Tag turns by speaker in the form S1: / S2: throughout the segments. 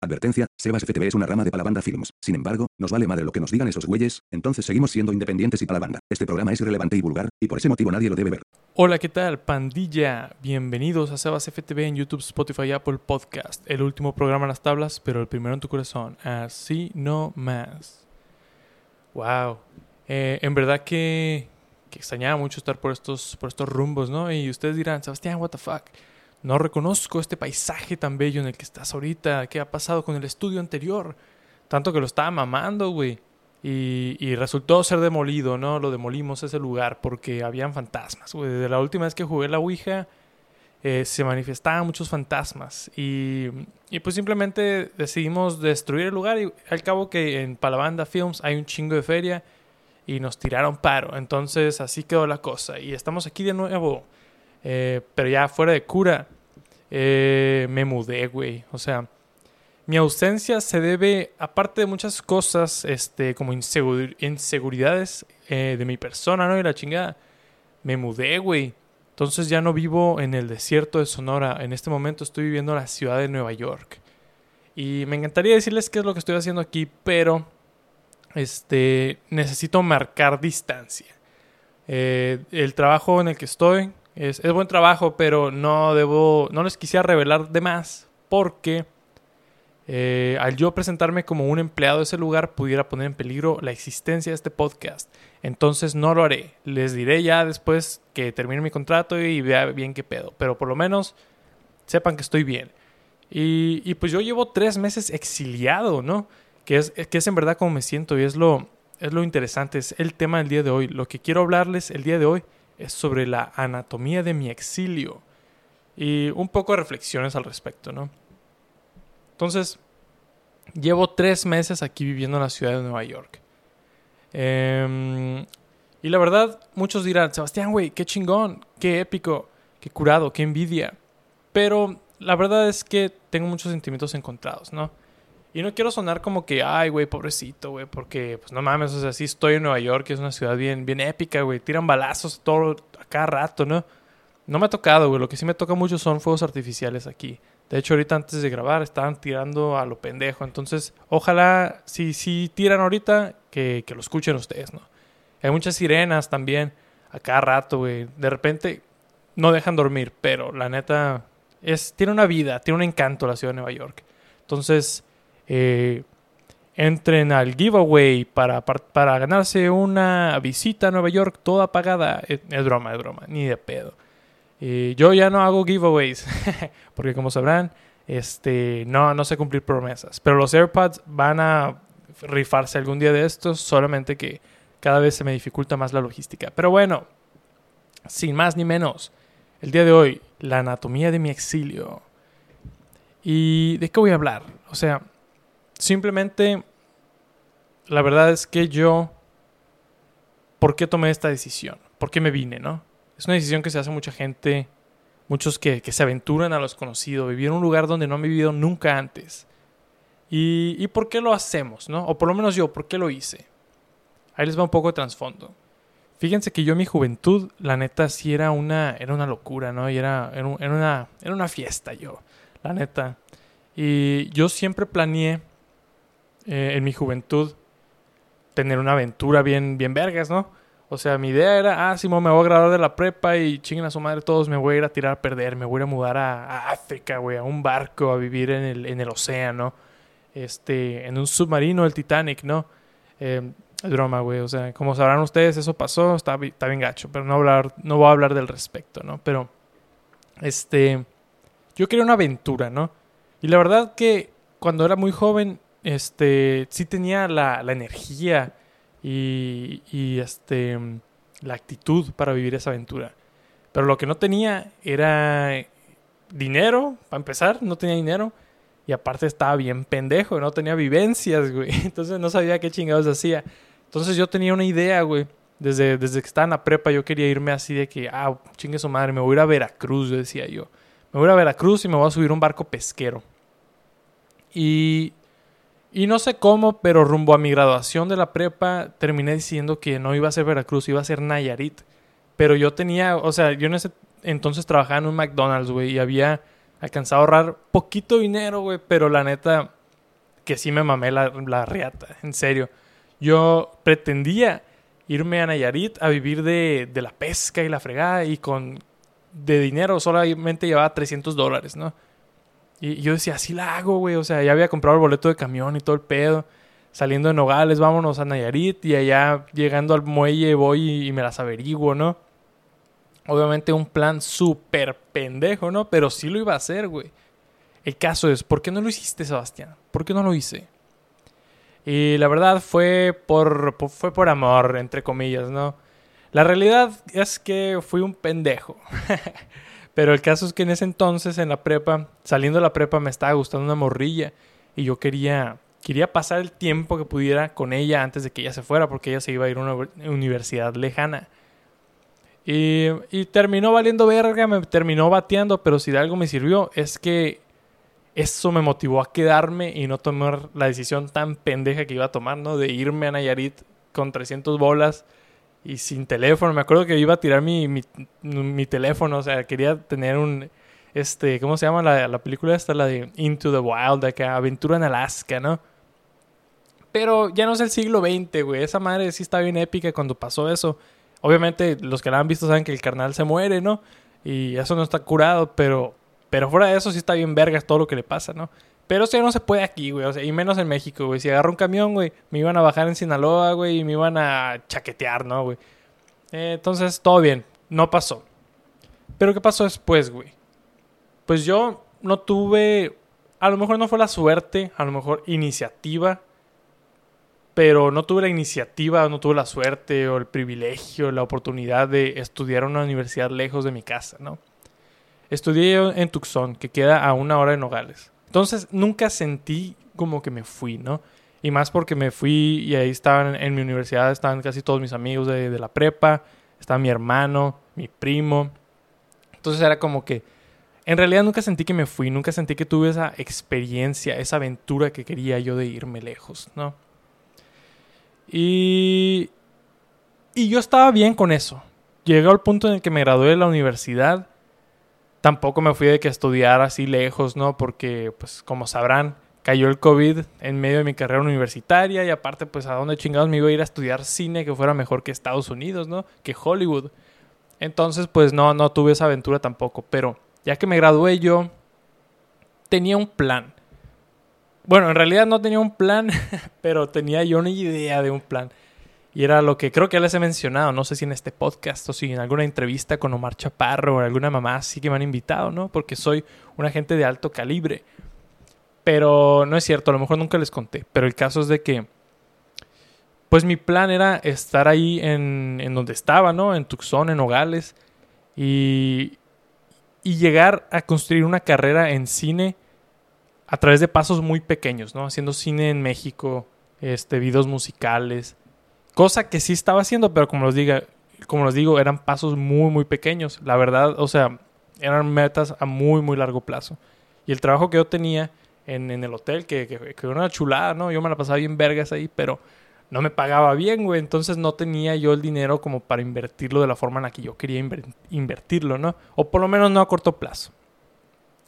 S1: Advertencia, Sebas FTV es una rama de Palabanda Films. Sin embargo, nos vale madre lo que nos digan esos güeyes, entonces seguimos siendo independientes y Palabanda. Este programa es irrelevante y vulgar, y por ese motivo nadie lo debe ver.
S2: Hola, ¿qué tal, pandilla? Bienvenidos a Sebas FTV en YouTube, Spotify y Apple Podcast. El último programa en las tablas, pero el primero en tu corazón. Así no más. Wow. Eh, en verdad que, que extrañaba mucho estar por estos, por estos rumbos, ¿no? Y ustedes dirán, Sebastián, what the fuck. No reconozco este paisaje tan bello en el que estás ahorita. ¿Qué ha pasado con el estudio anterior? Tanto que lo estaba mamando, güey. Y, y, resultó ser demolido, ¿no? Lo demolimos ese lugar porque habían fantasmas, güey. Desde la última vez que jugué la Ouija eh, se manifestaban muchos fantasmas. Y, y, pues simplemente decidimos destruir el lugar. Y al cabo que en Palabanda Films hay un chingo de feria y nos tiraron paro. Entonces así quedó la cosa. Y estamos aquí de nuevo eh, pero ya fuera de cura, eh, me mudé, güey. O sea, mi ausencia se debe, aparte de muchas cosas, este, como inseguridades eh, de mi persona, ¿no? Y la chingada. Me mudé, güey. Entonces ya no vivo en el desierto de Sonora. En este momento estoy viviendo en la ciudad de Nueva York. Y me encantaría decirles qué es lo que estoy haciendo aquí, pero este necesito marcar distancia. el trabajo en el que estoy es, buen trabajo, pero no debo, no les quisiera revelar de más porque eh, al yo presentarme como un empleado de ese lugar pudiera poner en peligro la existencia de este podcast. Entonces no lo haré. Les diré ya después que termine mi contrato y vea bien qué pedo. Pero por lo menos sepan que estoy bien. Y, y pues yo llevo tres meses exiliado, ¿no? Que es, que es en verdad como me siento y es lo, es lo interesante, es el tema del día de hoy. Lo que quiero hablarles el día de hoy es sobre la anatomía de mi exilio y un poco de reflexiones al respecto, ¿no? Entonces, llevo tres meses aquí viviendo en la ciudad de Nueva York. Em, y la verdad, muchos dirán, Sebastián, güey, qué chingón, qué épico, qué curado, qué envidia. Pero la verdad es que tengo muchos sentimientos encontrados, ¿no? Y no quiero sonar como que, ay, güey, pobrecito, güey, porque, pues no mames, o sea, sí estoy en Nueva York, es una ciudad bien, bien épica, güey. Tiran balazos todo, a cada rato, ¿no? No me ha tocado, güey. Lo que sí me toca mucho son fuegos artificiales aquí. De hecho, ahorita antes de grabar estaban tirando a lo pendejo. Entonces, ojalá, si, si tiran ahorita, que, que lo escuchen ustedes, ¿no? Hay muchas sirenas también, a cada rato, güey. De repente, no dejan dormir, pero la neta, es, tiene una vida, tiene un encanto la ciudad de Nueva York. Entonces, eh, entren al giveaway para, para, ganarse una visita a Nueva York toda pagada. Es, broma, es broma, ni de pedo. Eh, yo ya no hago giveaways, porque como sabrán, este, no, no sé cumplir promesas. Pero los AirPods van a rifarse algún día de estos, solamente que cada vez se me dificulta más la logística. Pero bueno, sin más ni menos, el día de hoy, la anatomía de mi exilio. ¿Y de qué voy a hablar? O sea, simplemente, la verdad es que yo, ¿por qué tomé esta decisión? ¿Por qué me vine, no? Es una decisión que se hace mucha gente, muchos que, se aventuran a lo desconocido, vivir en un lugar donde no han vivido nunca antes. ¿Y, ¿Y por qué lo hacemos, no? O por lo menos yo, ¿por qué lo hice? Ahí les va un poco de trasfondo. Fíjense que yo en mi juventud, la neta, sí era una, era una locura, ¿no? Y era, era, una, era una fiesta yo, la neta. Y yo siempre planeé eh, en mi juventud tener una aventura bien, bien vergas, ¿no? O sea, mi idea era, ah, sí, me voy a graduar de la prepa y chinguen a su madre todos, me voy a ir a tirar a perder, me voy a mudar a, África, güey, a un barco, a vivir en el, en el océano, este, en un submarino, el Titanic, ¿no? Eh, es broma, güey, o sea, como sabrán ustedes, eso pasó, está, está bien gacho, pero no, hablar, no voy a hablar del respecto, ¿no? Pero, este, yo quería una aventura, ¿no? Y la verdad que cuando era muy joven este, sí tenía la, la energía y, y, este, la actitud para vivir esa aventura. Pero lo que no tenía era dinero, para empezar, no tenía dinero. Y aparte estaba bien pendejo, no tenía vivencias, güey. Entonces no sabía qué chingados hacía. Entonces yo tenía una idea, güey. Desde, desde que estaba en la prepa yo quería irme así de que, ah, chingue su madre, me voy a ir a Veracruz, decía yo. Me voy a ir a Veracruz y me voy a subir un barco pesquero. Y y no sé cómo, pero rumbo a mi graduación de la prepa terminé diciendo que no iba a ser Veracruz, iba a ser Nayarit. Pero yo tenía, o sea, yo en ese entonces trabajaba en un McDonald's, güey, y había alcanzado a ahorrar poquito dinero, güey, pero la neta que sí me mamé la, la riata, en serio. Yo pretendía irme a Nayarit a vivir de, de la pesca y la fregada y con de dinero solamente llevaba 300 dólares, ¿no? Y yo decía, así la hago, güey. O sea, ya había comprado el boleto de camión y todo el pedo. Saliendo de Nogales, vámonos a Nayarit. Y allá llegando al muelle voy y, me las averiguo, ¿no? Obviamente un plan súper pendejo, ¿no? Pero sí lo iba a hacer, güey. El caso es, ¿por qué no lo hiciste, Sebastián? ¿Por qué no lo hice? Y la verdad fue por, fue por amor, entre comillas, ¿no? La realidad es que fui un pendejo. Pero el caso es que en ese entonces, en la prepa, saliendo de la prepa, me estaba gustando una morrilla. Y yo quería, quería pasar el tiempo que pudiera con ella antes de que ella se fuera, porque ella se iba a ir a una universidad lejana. Y, y terminó valiendo verga, me terminó bateando, pero si de algo me sirvió es que eso me motivó a quedarme y no tomar la decisión tan pendeja que iba a tomar, ¿no? De irme a Nayarit con 300 bolas y sin teléfono. Me acuerdo que iba a tirar mi, mi, teléfono, o sea, quería tener un, este, ¿cómo se llama la, la película esta? La de Into the Wild, acá, Aventura en Alaska, ¿no? Pero ya no es el siglo XX, güey. Esa madre sí está bien épica cuando pasó eso. Obviamente, los que la han visto saben que el carnal se muere, ¿no? Y eso no está curado, pero, pero fuera de eso sí está bien vergas todo lo que le pasa, ¿no? Pero eso ya no se puede aquí, güey. O sea, y menos en México, güey. Si agarro un camión, güey, me iban a bajar en Sinaloa, güey, y me iban a chaquetear, ¿no, güey? Eh, entonces, todo bien. No pasó. Pero ¿qué pasó después, güey? Pues yo no tuve... A lo mejor no fue la suerte, a lo mejor iniciativa. Pero no tuve la iniciativa, no tuve la suerte o el privilegio, la oportunidad de estudiar en una universidad lejos de mi casa, ¿no? Estudié en Tucson, que queda a una hora de Nogales. Entonces nunca sentí como que me fui, ¿no? Y más porque me fui y ahí estaban en mi universidad, estaban casi todos mis amigos de, la prepa, estaba mi hermano, mi primo. Entonces era como que, en realidad nunca sentí que me fui, nunca sentí que tuve esa experiencia, esa aventura que quería yo de irme lejos, ¿no? Y, y yo estaba bien con eso. Llegó al punto en el que me gradué de la universidad tampoco me fui de que estudiar así lejos, ¿no? Porque, pues, como sabrán, cayó el COVID en medio de mi carrera universitaria y aparte, pues, ¿a dónde chingados me iba a ir a estudiar cine que fuera mejor que Estados Unidos, ¿no? Que Hollywood. Entonces, pues, no, no tuve esa aventura tampoco. Pero ya que me gradué yo, tenía un plan. Bueno, en realidad no tenía un plan, pero tenía yo una idea de un plan. Y era lo que creo que ya les he mencionado, no sé si en este podcast o si en alguna entrevista con Omar Chaparro o alguna mamá sí que me han invitado, ¿no? Porque soy un agente de alto calibre. Pero no es cierto, a lo mejor nunca les conté. Pero el caso es de que, pues mi plan era estar ahí en, en donde estaba, ¿no? En Tucson, en Nogales. Y, y llegar a construir una carrera en cine a través de pasos muy pequeños, ¿no? Haciendo cine en México, este, videos musicales, Cosa que sí estaba haciendo, pero como los, diga, como les digo, eran pasos muy, muy pequeños. La verdad, o sea, eran metas a muy, muy largo plazo. Y el trabajo que yo tenía en, el hotel, que, que, era una chulada, ¿no? Yo me la pasaba bien vergas ahí, pero no me pagaba bien, güey. Entonces no tenía yo el dinero como para invertirlo de la forma en la que yo quería invertirlo, ¿no? O por lo menos no a corto plazo.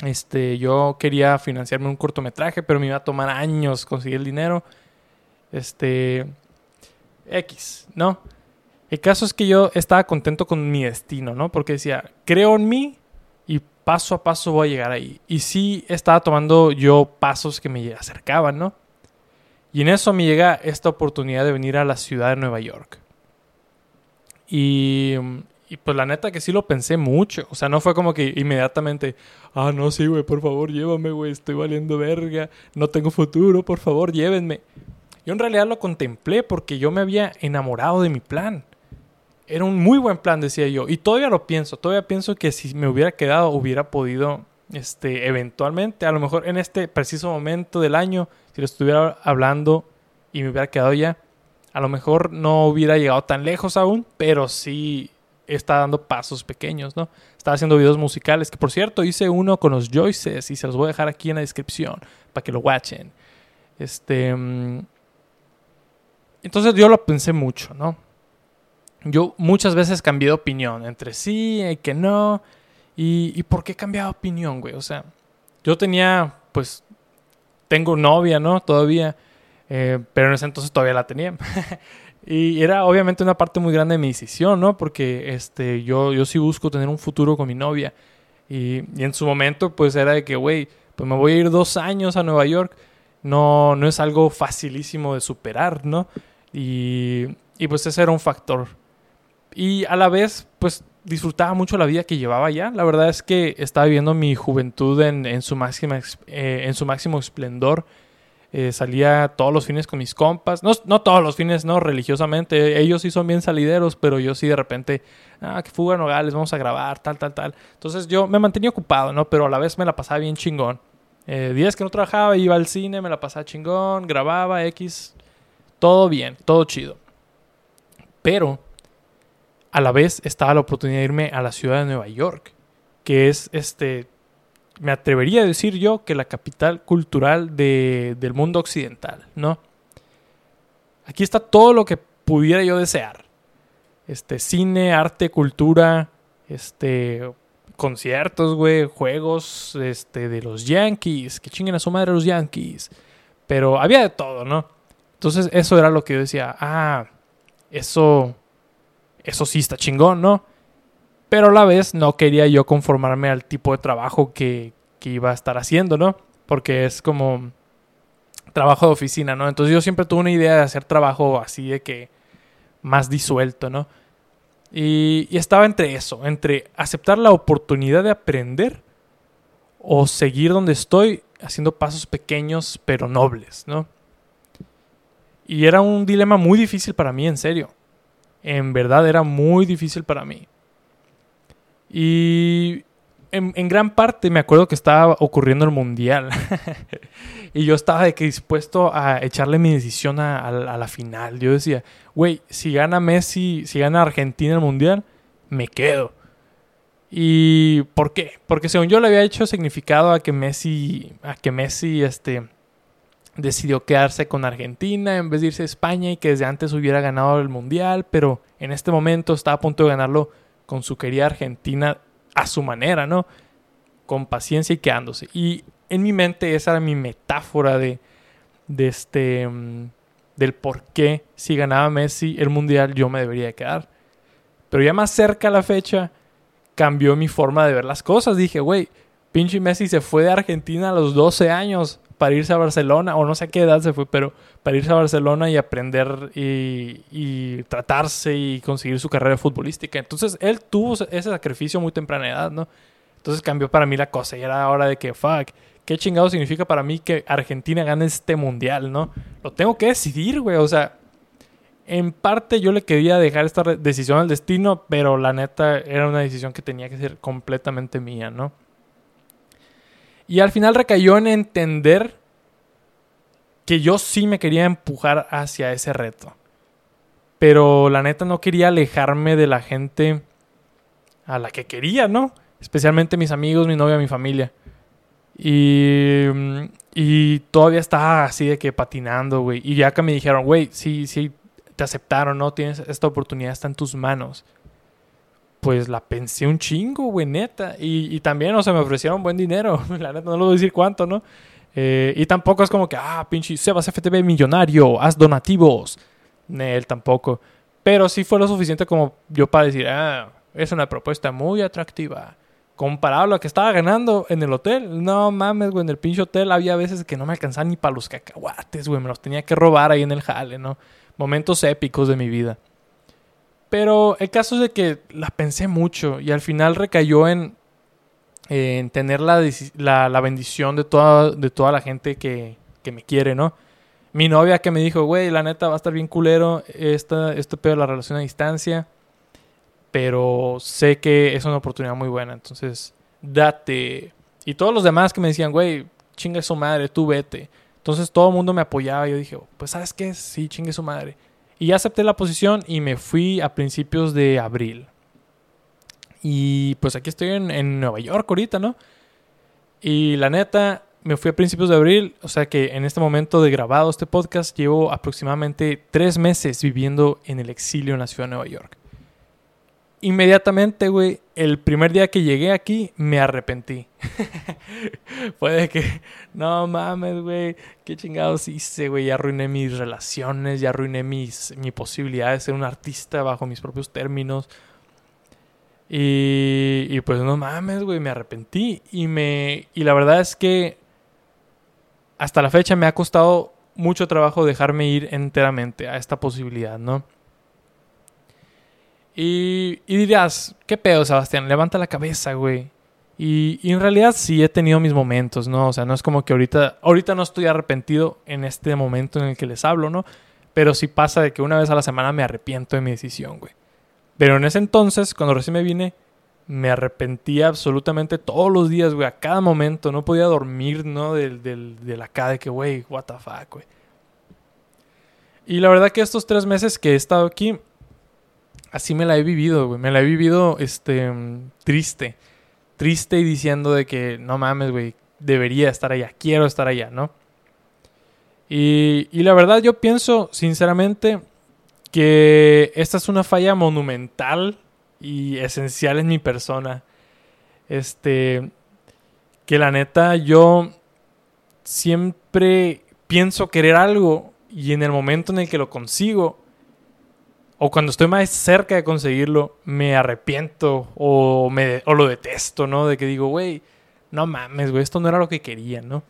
S2: Este, yo quería financiarme un cortometraje, pero me iba a tomar años conseguir el dinero. Este, X, ¿no? El caso es que yo estaba contento con mi destino, ¿no? Porque decía, creo en mí y paso a paso voy a llegar ahí. Y sí estaba tomando yo pasos que me acercaban, ¿no? Y en eso me llega esta oportunidad de venir a la ciudad de Nueva York. Y, y pues la neta que sí lo pensé mucho. O sea, no fue como que inmediatamente, ah, no, sí, güey, por favor, llévame, güey, estoy valiendo verga, no tengo futuro, por favor, llévenme. Yo en realidad lo contemplé porque yo me había enamorado de mi plan. Era un muy buen plan, decía yo. Y todavía lo pienso. Todavía pienso que si me hubiera quedado, hubiera podido, este, eventualmente, a lo mejor en este preciso momento del año, si lo estuviera hablando y me hubiera quedado ya, a lo mejor no hubiera llegado tan lejos aún, pero sí está dando pasos pequeños, ¿no? Estaba haciendo videos musicales, que por cierto hice uno con los Joyces y se los voy a dejar aquí en la descripción para que lo watchen. Este, mm, entonces yo lo pensé mucho, ¿no? Yo muchas veces cambié de opinión entre sí y que no. ¿Y, por qué cambiaba de opinión, güey? O sea, yo tenía, pues, tengo novia, ¿no? Todavía. Eh, pero en ese entonces todavía la tenía. y era obviamente una parte muy grande de mi decisión, ¿no? Porque este, yo, yo sí busco tener un futuro con mi novia. Y, y en su momento, pues era de que, güey, pues me voy a ir dos años a Nueva York. No, no es algo facilísimo de superar, ¿no? Y, y pues ese era un factor. Y a la vez, pues disfrutaba mucho la vida que llevaba allá. La verdad es que estaba viviendo mi juventud en, en su, máxima, eh, en su máximo esplendor. Eh, salía todos los fines con mis compas. No, no, todos los fines, no, religiosamente. Ellos sí son bien salideros, pero yo sí de repente, ah, que fuga Nogales, vamos a grabar, tal, tal, tal. Entonces yo me mantenía ocupado, ¿no? Pero a la vez me la pasaba bien chingón. Eh, días que no trabajaba, iba al cine, me la pasaba chingón, grababa, X. Todo bien, todo chido. Pero a la vez estaba la oportunidad de irme a la ciudad de Nueva York, que es este me atrevería a decir yo que la capital cultural de, del mundo occidental, ¿no? Aquí está todo lo que pudiera yo desear. Este, cine, arte, cultura, este, conciertos, güey, juegos, este, de los Yankees, que chinguen a su madre los Yankees. Pero había de todo, ¿no? Entonces eso era lo que yo decía, ah, eso, eso sí está chingón, ¿no? pero a la vez no quería yo conformarme al tipo de trabajo que, iba a estar haciendo, ¿no? Porque es como trabajo de oficina, ¿no? Entonces yo siempre tuve una idea de hacer trabajo así de que más disuelto, ¿no? Y, y, estaba entre eso, entre aceptar la oportunidad de aprender o seguir donde estoy haciendo pasos pequeños pero nobles, ¿no? Y era un dilema muy difícil para mí, en serio. En verdad era muy difícil para mí. Y en, gran parte me acuerdo que estaba ocurriendo el mundial. y yo estaba de que dispuesto a echarle mi decisión a, la final. Yo decía, güey, si gana Messi, si gana Argentina el mundial, me quedo. ¿Y por qué? Porque según yo le había hecho significado a que Messi, a que Messi este, decidió quedarse con Argentina en vez de irse a España y que desde antes hubiera ganado el mundial, pero en este momento estaba a punto de ganarlo con su querida Argentina a su manera, ¿no? Con paciencia y quedándose. Y en mi mente esa era mi metáfora de, de este, mm, del por qué si ganaba Messi el Mundial yo me debería quedar. Pero ya más cerca la fecha cambió mi forma de ver las cosas. Dije, güey, pinche Messi se fue de Argentina a los 12 años para irse a Barcelona, o no sé a qué edad se fue, pero para irse a Barcelona y aprender y, tratarse y conseguir su carrera futbolística. Entonces él tuvo ese sacrificio muy temprana edad, ¿no? Entonces cambió para mí la cosa y era hora de que, fuck, ¿qué chingado significa para mí que Argentina gane este mundial, ¿no? Lo tengo que decidir, güey, o sea, en parte yo le quería dejar esta decisión al destino, pero la neta era una decisión que tenía que ser completamente mía, ¿no? Y al final recayó en entender que yo sí me quería empujar hacia ese reto. Pero la neta no quería alejarme de la gente a la que quería, ¿no? Especialmente mis amigos, mi novia, mi familia. Y, y todavía estaba así de que patinando, güey. Y ya que me dijeron, güey, sí, sí, te aceptaron, ¿no? Tienes esta oportunidad, está en tus manos pues la pensé un chingo, güey, neta. Y, también, o sea, me ofrecieron buen dinero. la neta, no lo voy a decir cuánto, ¿no? Eh, y tampoco es como que, ah, pinche Sebas FTV millonario, haz donativos. Él tampoco. Pero sí fue lo suficiente como yo para decir, ah, es una propuesta muy atractiva. Comparado a lo que estaba ganando en el hotel. No mames, güey, en el pinche hotel había veces que no me alcanzaban ni para los cacahuates, güey. Me los tenía que robar ahí en el jale, ¿no? Momentos épicos de mi vida. Pero el caso es de que la pensé mucho y al final recayó en, en tener la, la, bendición de toda, de toda la gente que, que, me quiere, ¿no? Mi novia que me dijo, güey, la neta va a estar bien culero esta, este pedo de la relación a distancia, pero sé que es una oportunidad muy buena, entonces date. Y todos los demás que me decían, güey, chingue su madre, tú vete. Entonces todo el mundo me apoyaba y yo dije, pues ¿sabes qué? Sí, chingue su madre. Y acepté la posición y me fui a principios de abril. Y pues aquí estoy en, Nueva York ahorita, ¿no? Y la neta, me fui a principios de abril, o sea que en este momento de grabado este podcast llevo aproximadamente tres meses viviendo en el exilio en la ciudad de Nueva York. Inmediatamente, güey, el primer día que llegué aquí, me arrepentí. Puede que, no mames, güey, qué chingados hice, güey, ya arruiné mis relaciones, ya arruiné mis, mi posibilidad de ser un artista bajo mis propios términos. Y, y pues no mames, güey, me arrepentí. Y, me, y la verdad es que hasta la fecha me ha costado mucho trabajo dejarme ir enteramente a esta posibilidad, ¿no? Y, y dirás, ¿qué pedo, Sebastián? Levanta la cabeza, güey. Y, en realidad sí he tenido mis momentos, ¿no? O sea, no es como que ahorita, ahorita no estoy arrepentido en este momento en el que les hablo, ¿no? Pero sí pasa de que una vez a la semana me arrepiento de mi decisión, güey. Pero en ese entonces, cuando recién me vine, me arrepentía absolutamente todos los días, güey, a cada momento. No podía dormir, ¿no? Del, del, de la acá de que, güey, what the fuck, güey. Y la verdad que estos tres meses que he estado aquí, así me la he vivido, güey. Me la he vivido, este, triste. Triste y diciendo de que, no mames, güey, debería estar allá, quiero estar allá, ¿no? Y, y la verdad yo pienso, sinceramente, que esta es una falla monumental y esencial en mi persona. Este, que la neta yo siempre pienso querer algo y en el momento en el que lo consigo, o cuando estoy más cerca de conseguirlo, me arrepiento o, me, o lo detesto, ¿no? De que digo, güey, no mames, güey, esto no era lo que quería, ¿no?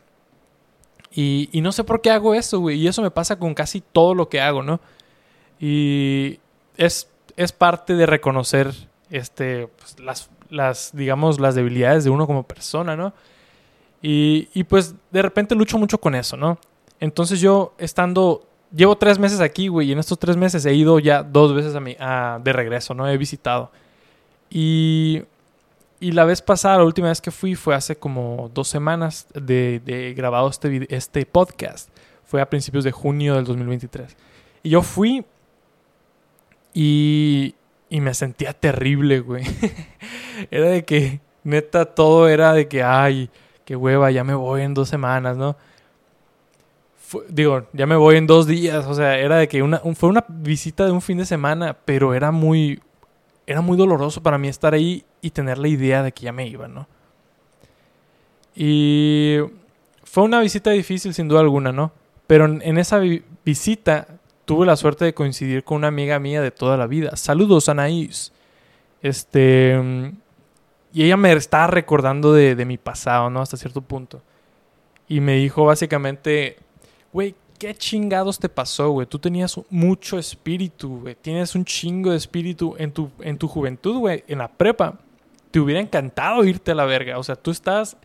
S2: Y, no sé por qué hago eso, güey. Y eso me pasa con casi todo lo que hago, ¿no? Y es, es parte de reconocer este, pues, las, las, digamos, las debilidades de uno como persona, ¿no? Y, y pues de repente lucho mucho con eso, ¿no? Entonces yo estando llevo tres meses aquí, güey, y en estos tres meses he ido ya dos veces a mi, a, de regreso, ¿no? He visitado. Y, y la vez pasada, la última vez que fui fue hace como dos semanas de, de grabado este, este podcast. Fue a principios de junio del 2023. Y yo fui y, y me sentía terrible, güey. era de que, neta, todo era de que, ay, qué hueva, ya me voy en dos semanas, ¿no? Digo, ya me voy en dos días, o sea, era de que una, fue una visita de un fin de semana, pero era muy, era muy doloroso para mí estar ahí y tener la idea de que ya me iba, ¿no? Y fue una visita difícil sin duda alguna, ¿no? Pero en, esa visita tuve la suerte de coincidir con una amiga mía de toda la vida. Saludos, Anaís. Este... Y ella me estaba recordando de, de mi pasado, ¿no? Hasta cierto punto. Y me dijo básicamente, güey, ¿qué chingados te pasó, güey? Tú tenías mucho espíritu, güey. Tienes un chingo de espíritu en tu, en tu juventud, güey. En la prepa. Te hubiera encantado irte a la verga. O sea, tú estás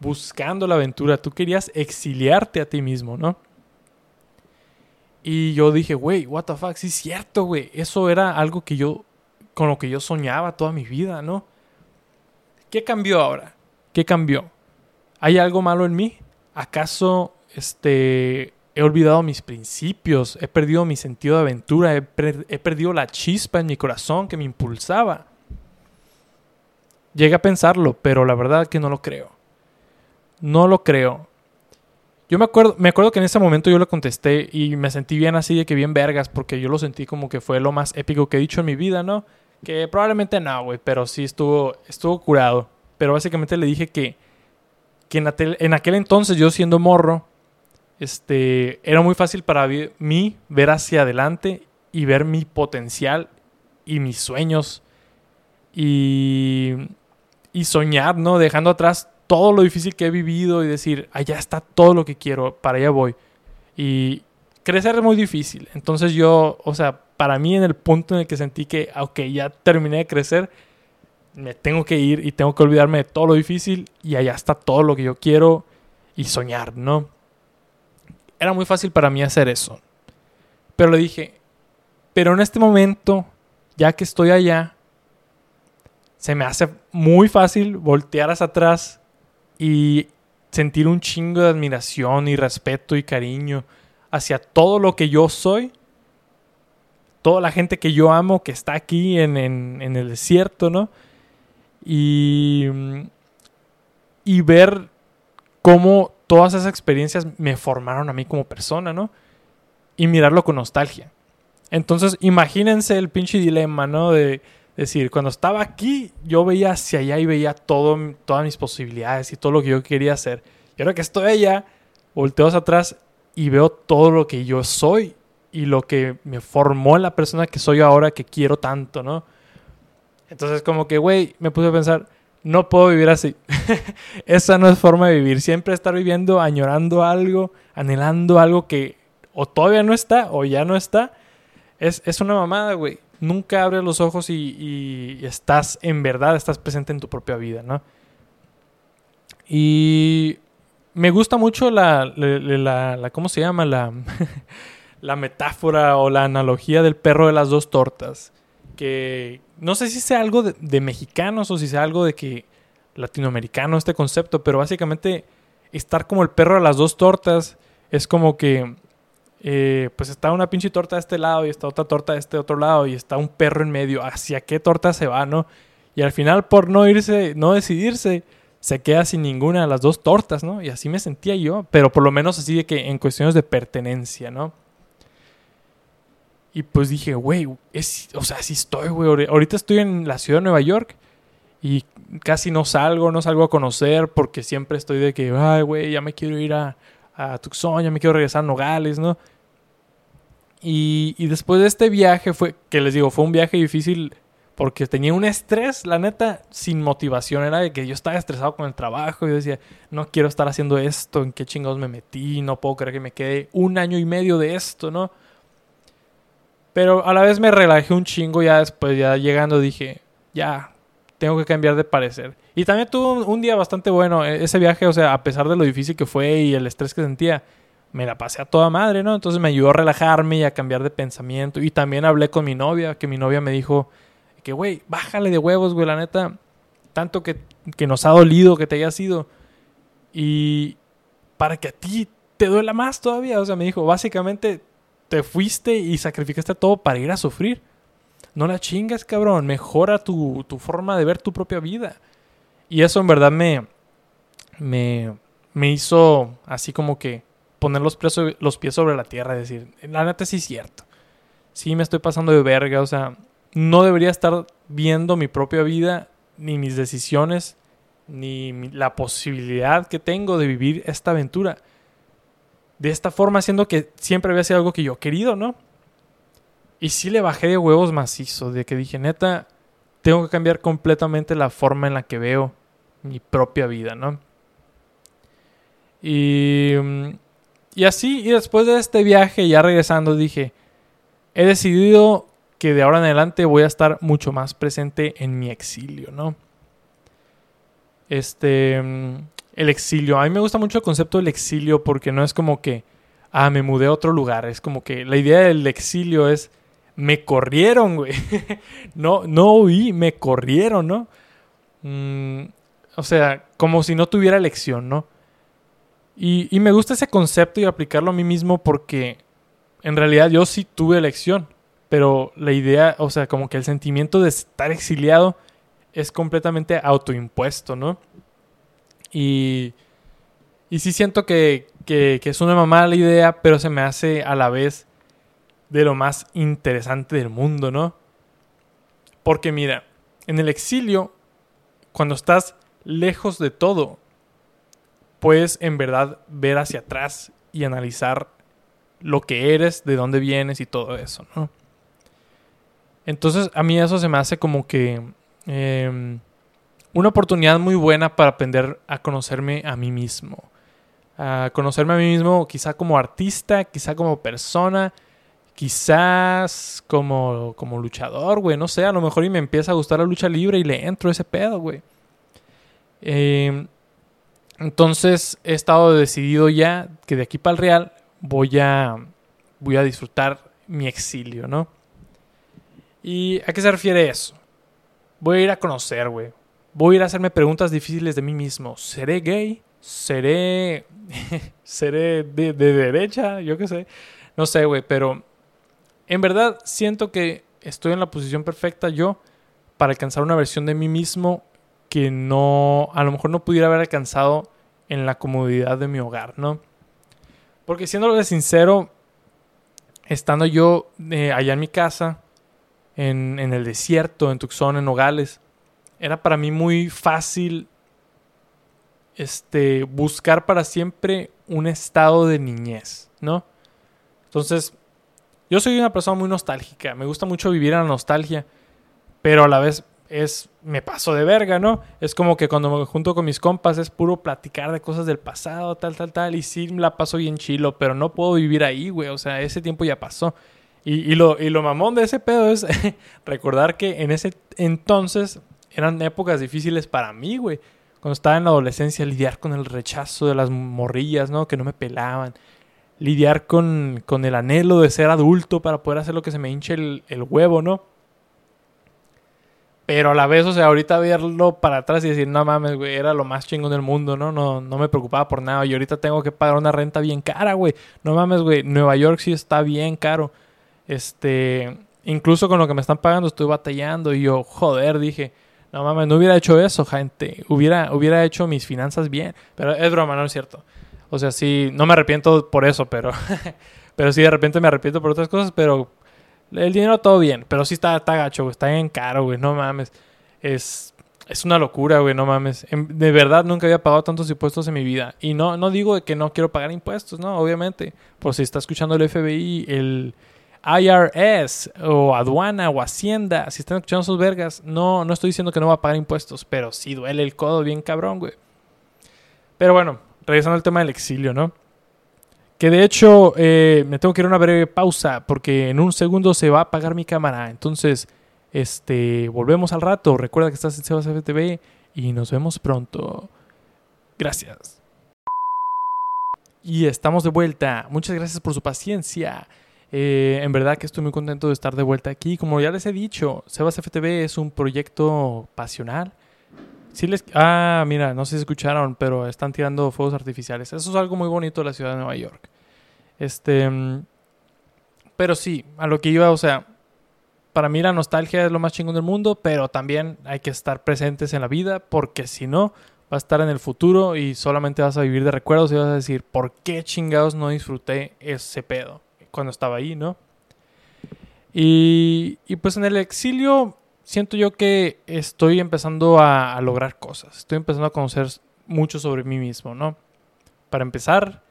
S2: buscando la aventura. Tú querías exiliarte a ti mismo, ¿no? Y yo dije, güey, what the fuck, sí es cierto, güey. Eso era algo que yo, con lo que yo soñaba toda mi vida, ¿no? ¿Qué cambió ahora? ¿Qué cambió? ¿Hay algo malo en mí? ¿Acaso este, he olvidado mis principios, he perdido mi sentido de aventura, he, perdido la chispa en mi corazón que me impulsaba. Llegué a pensarlo, pero la verdad que no lo creo. No lo creo. Yo me acuerdo, me acuerdo que en ese momento yo le contesté y me sentí bien así de que bien vergas, porque yo lo sentí como que fue lo más épico que he dicho en mi vida, ¿no? Que probablemente no, güey, pero sí estuvo, estuvo curado. Pero básicamente le dije que, que en, en aquel entonces, yo siendo morro, este, era muy fácil para mí ver hacia adelante y ver mi potencial y mis sueños y, y soñar, ¿no? Dejando atrás todo lo difícil que he vivido y decir, allá está todo lo que quiero, para allá voy. Y crecer es muy difícil. Entonces yo, o sea, para mí en el punto en el que sentí que, ok, ya terminé de crecer, me tengo que ir y tengo que olvidarme de todo lo difícil y allá está todo lo que yo quiero y soñar, ¿no? Era muy fácil para mí hacer eso. Pero le dije, pero en este momento, ya que estoy allá, se me hace muy fácil voltear hacia atrás y sentir un chingo de admiración y respeto y cariño hacia todo lo que yo soy, toda la gente que yo amo que está aquí en, el desierto, ¿no? Y, y ver cómo todas esas experiencias me formaron a mí como persona, ¿no? Y mirarlo con nostalgia. Entonces, imagínense el pinche dilema, ¿no? De, decir, cuando estaba aquí, yo veía hacia allá y veía todo, todas mis posibilidades y todo lo que yo quería hacer. Y ahora que estoy allá, volteo hacia atrás y veo todo lo que yo soy y lo que me formó la persona que soy ahora que quiero tanto, ¿no? Entonces como que, güey, me puse a pensar, no puedo vivir así. Esa no es forma de vivir. Siempre estar viviendo, añorando algo, anhelando algo que o todavía no está o ya no está. Es, es una mamada, güey. Nunca abres los ojos y, estás, en verdad, estás presente en tu propia vida, ¿no? Y me gusta mucho la, la, la ¿cómo se llama? La, la metáfora o la analogía del perro de las dos tortas. Que, no sé si sea algo de, mexicanos o si sea algo de que latinoamericano este concepto, pero básicamente estar como el perro de las dos tortas es como que eh, pues está una pinche torta de este lado y está otra torta de este otro lado y está un perro en medio. ¿Hacia qué torta se va, no? Y al final por no irse, no decidirse, se queda sin ninguna de las dos tortas, ¿no? Y así me sentía yo, pero por lo menos así de que en cuestiones de pertenencia, ¿no? Y pues dije, güey, o sea, sí estoy, güey. Ahorita estoy en la ciudad de Nueva York y casi no salgo, no salgo a conocer porque siempre estoy de que, ay, güey, ya me quiero ir a, a Tucson, ya me quiero regresar a Nogales, ¿no? Y, y después de este viaje fue, que les digo, fue un viaje difícil porque tenía un estrés, la neta, sin motivación. Era de que yo estaba estresado con el trabajo. Yo decía, no quiero estar haciendo esto, en qué chingados me metí, no puedo creer que me quede un año y medio de esto, ¿no? Pero a la vez me relajé un chingo ya después, ya llegando dije, ya, tengo que cambiar de parecer. Y también tuve un, día bastante bueno. E, ese viaje, o sea, a pesar de lo difícil que fue y el estrés que sentía, me la pasé a toda madre, ¿no? Entonces me ayudó a relajarme y a cambiar de pensamiento. Y también hablé con mi novia, que mi novia me dijo que, güey, bájale de huevos, güey, la neta. Tanto que, que nos ha dolido que te haya sido. Y para que a ti te duela más todavía. O sea, me dijo, básicamente te fuiste y sacrificaste todo para ir a sufrir. No la chingas, cabrón. Mejora tu, forma de ver tu propia vida. Y eso en verdad me, me, me hizo así como que poner los pies, sobre, la tierra decir, la neta sí es cierto. Sí me estoy pasando de verga, o sea, no debería estar viendo mi propia vida, ni mis decisiones, ni la posibilidad que tengo de vivir esta aventura de esta forma, siendo que siempre había sido algo que yo querido, ¿no? Y sí le bajé de huevos macizo, de que dije, neta, tengo que cambiar completamente la forma en la que veo mi propia vida, ¿no? Y, mm, y así, y después de este viaje, ya regresando, dije, he decidido que de ahora en adelante voy a estar mucho más presente en mi exilio, ¿no? Este, mm, el exilio. A mí me gusta mucho el concepto del exilio porque no es como que, ah, me mudé a otro lugar. Es como que la idea del exilio es, me corrieron, güey. no, no huí, me corrieron, ¿no? Mm, o sea, como si no tuviera elección, ¿no? Y, y me gusta ese concepto y aplicarlo a mí mismo porque en realidad yo sí tuve elección. Pero la idea, o sea, como que el sentimiento de estar exiliado es completamente autoimpuesto, ¿no? Y, y sí siento que, que, es una mala idea, pero se me hace a la vez de lo más interesante del mundo, ¿no? Porque mira, en el exilio, cuando estás lejos de todo, puedes en verdad ver hacia atrás y analizar lo que eres, de dónde vienes y todo eso, ¿no? Entonces a mí eso se me hace como que em, una oportunidad muy buena para aprender a conocerme a mí mismo. A conocerme a mí mismo quizá como artista, quizá como persona, quizás como, como luchador, güey. No sé, a lo mejor y me empieza a gustar la lucha libre y le entro ese pedo, güey. Em, entonces he estado decidido ya que de aquí para el Real voy a, voy a disfrutar mi exilio, ¿no? ¿Y a qué se refiere eso? Voy a ir a conocer, güey voy a ir a hacerme preguntas difíciles de mí mismo. ¿Seré gay? ¿Seré, ¿seré de, derecha? Yo qué sé. No sé, güey, pero en verdad siento que estoy en la posición perfecta yo para alcanzar una versión de mí mismo que no, a lo mejor no pudiera haber alcanzado en la comodidad de mi hogar, ¿no? Porque siendo de sincero, estando yo eh, allá en mi casa, en, en el desierto, en Tucson, en Nogales, era para mí muy fácil este, buscar para siempre un estado de niñez, ¿no? Entonces, yo soy una persona muy nostálgica, me gusta mucho vivir en la nostalgia, pero a la vez es, me paso de verga, ¿no? Es como que cuando me junto con mis compas es puro platicar de cosas del pasado, tal, tal, tal, y sí la paso bien chilo, pero no puedo vivir ahí, güey, o sea, ese tiempo ya pasó. Y, lo, y lo mamón de ese pedo es recordar que en ese entonces eran épocas difíciles para mí, güey. Cuando estaba en la adolescencia, lidiar con el rechazo de las morrillas, ¿no? Que no me pelaban. Lidiar con, con el anhelo de ser adulto para poder hacer lo que se me hinche el, el huevo, ¿no? Pero a la vez, o sea, ahorita verlo para atrás y decir, no mames, güey, era lo más chingón del mundo, ¿no? No, no me preocupaba por nada. Y ahorita tengo que pagar una renta bien cara, güey. No mames, güey. Nueva York sí está bien caro. Este, incluso con lo que me están pagando estoy batallando. Y yo, joder, dije, no mames, no hubiera hecho eso, gente. Hubiera, hubiera hecho mis finanzas bien. Pero es broma, no es cierto. O sea, sí, no me arrepiento por eso, pero. pero sí, de repente me arrepiento por otras cosas, pero. El dinero todo bien, pero sí está, está gacho, Está bien caro, güey. No mames. Es, es una locura, güey. No mames. De verdad nunca había pagado tantos impuestos en mi vida. Y no, no digo que no quiero pagar impuestos, ¿no? Obviamente. Por si está escuchando el FBI, el IRS o aduana o hacienda, si están escuchando sus vergas, no, no estoy diciendo que no va a pagar impuestos, pero sí duele el codo bien cabrón, güey. Pero bueno, regresando al tema del exilio, ¿no? Que de hecho eh, me tengo que ir a una breve pausa porque en un segundo se va a apagar mi cámara. Entonces, este, volvemos al rato. Recuerda que estás en Sebas FTV y nos vemos pronto. Gracias. Y estamos de vuelta. Muchas gracias por su paciencia. Eh, en verdad que estoy muy contento de estar de vuelta aquí. Como ya les he dicho, Sebas FTV es un proyecto pasional. Sí les... Ah, mira, no sé si escucharon, pero están tirando fuegos artificiales. Eso es algo muy bonito de la ciudad de Nueva York. Este... Mm, pero sí, a lo que iba, o sea, para mí la nostalgia es lo más chingón del mundo, pero también hay que estar presentes en la vida porque si no, va a estar en el futuro y solamente vas a vivir de recuerdos y vas a decir, ¿por qué chingados no disfruté ese pedo? Cuando estaba ahí, ¿no? Y, y pues en el exilio siento yo que estoy empezando a, a, lograr cosas, estoy empezando a conocer mucho sobre mí mismo, ¿no? Para empezar,